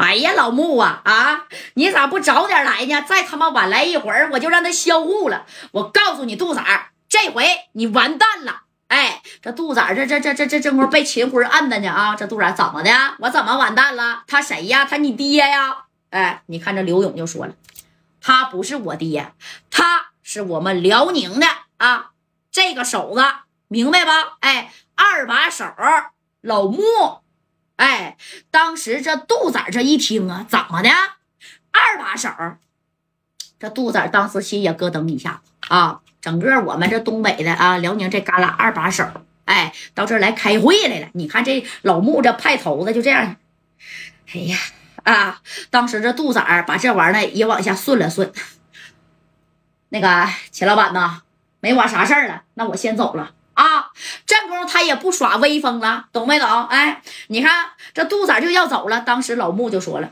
哎呀，老穆啊啊，你咋不早点来呢？再他妈晚来一会儿，我就让他销户了。我告诉你，杜仔，这回你完蛋了。哎，这杜仔儿这这这这这正会被秦辉摁的呢啊！这杜仔怎么的？我怎么完蛋了？他谁呀？他你爹呀？哎，你看这刘勇就说了，他不是我爹，他是我们辽宁的啊，这个手子明白吧？哎，二把手老穆。哎，当时这杜仔这一听啊，怎么的？二把手，这杜仔当时心也咯噔一下啊！整个我们这东北的啊，辽宁这旮旯二把手，哎，到这儿来开会来了。你看这老穆这派头子就这样，哎呀啊！当时这杜仔把这玩意儿也往下顺了顺。那个秦老板呐，没我啥事儿了，那我先走了。啊，正宫他也不耍威风了，懂没懂？哎，你看这杜子就要走了，当时老穆就说了：“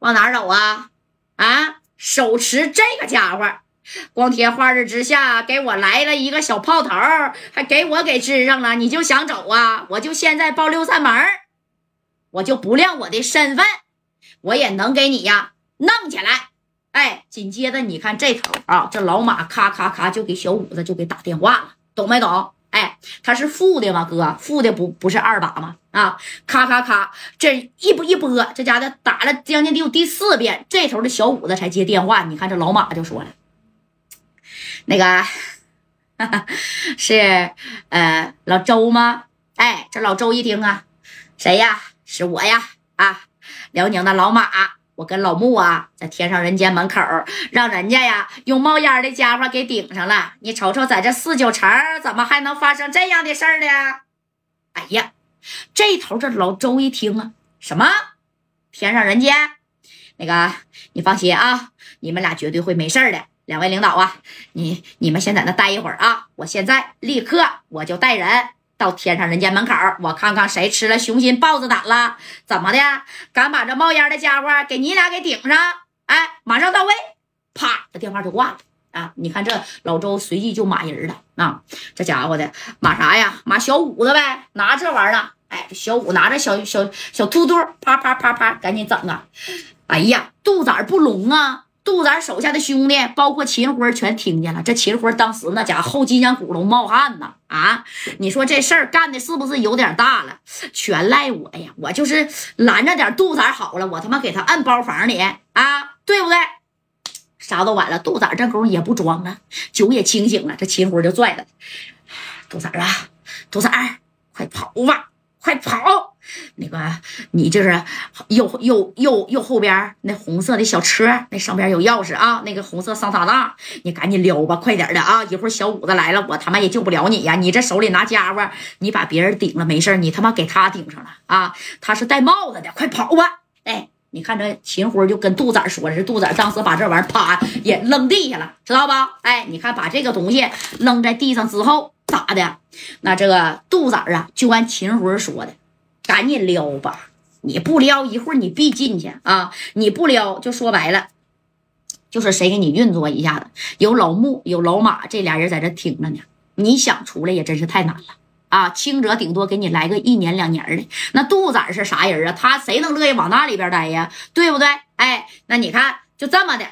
往哪走啊？啊，手持这个家伙，光天化日之下给我来了一个小炮头，还给我给支上了，你就想走啊？我就现在报六扇门，我就不亮我的身份，我也能给你呀弄起来。哎，紧接着你看这头啊，这老马咔咔咔就给小五子就给打电话了。”懂没懂？哎，他是负的吗？哥，负的不不是二把吗？啊，咔咔咔，这一拨一拨，这家的打了将近得有第四遍，这头的小五子才接电话。你看这老马就说了，那个是呃老周吗？哎，这老周一听啊，谁呀？是我呀！啊，辽宁的老马。我跟老穆啊，在天上人间门口，让人家呀用冒烟的家伙给顶上了。你瞅瞅，在这四九城，怎么还能发生这样的事儿呢？哎呀，这头这老周一听啊，什么天上人间？那个你放心啊，你们俩绝对会没事的。两位领导啊，你你们先在那待一会儿啊，我现在立刻我就带人。到天上人间门口，我看看谁吃了雄心豹子胆了？怎么的？敢把这冒烟的家伙给你俩给顶上？哎，马上到位！啪，这电话就挂了啊！你看这老周随即就骂人了啊！这家伙的骂啥呀？骂小五子呗！拿这玩意儿，哎，小五拿着小小小突突，啪啪啪啪，赶紧整啊！哎呀，肚子不聋啊！杜仔手下的兄弟，包括秦辉，全听见了。这秦辉当时那家伙后脊梁骨都冒汗呢。啊，你说这事儿干的是不是有点大了？全赖我呀！我就是拦着点杜仔好了，我他妈给他摁包房里啊，对不对？啥都晚了，杜仔这功夫也不装了，酒也清醒了。这秦辉就拽了，杜仔啊，杜仔，快跑吧，快跑！那个，你就是右右右右后边那红色的小车，那上边有钥匙啊。那个红色桑塔纳，你赶紧撩吧，快点的啊！一会儿小五子来了，我他妈也救不了你呀！你这手里拿家伙，你把别人顶了没事你他妈给他顶上了啊！他是戴帽子的，快跑吧！哎，你看这秦辉就跟杜仔说这杜仔当时把这玩意儿啪也扔地下了，知道吧？哎，你看把这个东西扔在地上之后咋的？那这个杜仔啊，就按秦辉说的。赶紧撩吧！你不撩，一会儿你必进去啊！你不撩，就说白了，就是谁给你运作一下子？有老穆，有老马，这俩人在这挺着呢。你想出来也真是太难了啊！轻者顶多给你来个一年两年的。那杜仔是啥人啊？他谁能乐意往那里边待呀？对不对？哎，那你看，就这么的。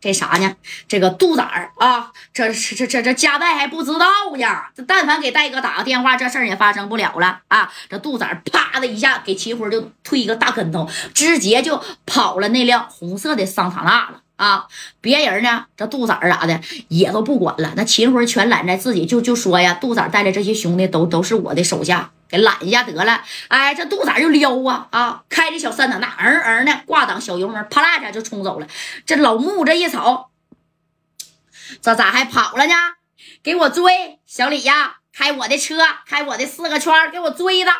这啥呢？这个杜仔儿啊，这这这这这家代还不知道呀。这但凡给戴哥打个电话，这事儿也发生不了了啊。这杜仔儿啪的一下给秦辉就推一个大跟头，直接就跑了那辆红色的桑塔纳了啊。别人呢，这杜仔儿咋的也都不管了，那秦辉全揽在自己，就就说呀，杜仔带的这些兄弟都都是我的手下。给揽一下得了，哎，这肚仔就撩啊啊，开着小三塔那嗯嗯的挂档小油门，啪啦一下就冲走了。这老木这一瞅，这咋还跑了呢？给我追，小李呀，开我的车，开我的四个圈，给我追的。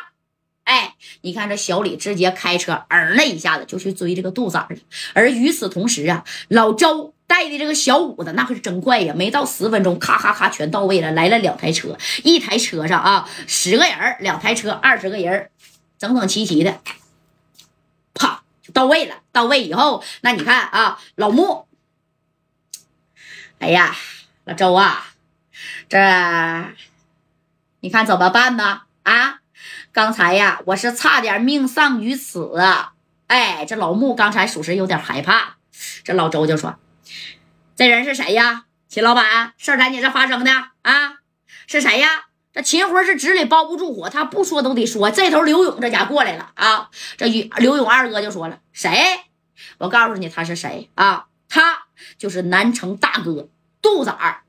哎，你看这小李直接开车，嗯了一下子就去追这个杜仔了。而与此同时啊，老周。带的这个小五子那可是真快呀，没到十分钟，咔咔咔全到位了。来了两台车，一台车上啊十个人，两台车二十个人，整整齐齐的，啪就到位了。到位以后，那你看啊，老穆，哎呀，老周啊，这你看怎么办呢？啊，刚才呀，我是差点命丧于此。哎，这老穆刚才属实有点害怕。这老周就说：“这人是谁呀？秦老板，事儿在你这发生的啊？是谁呀？这秦辉是纸里包不住火，他不说都得说。这头刘勇这家过来了啊！这刘勇二哥就说了：谁？我告诉你他是谁啊？他就是南城大哥杜子儿。”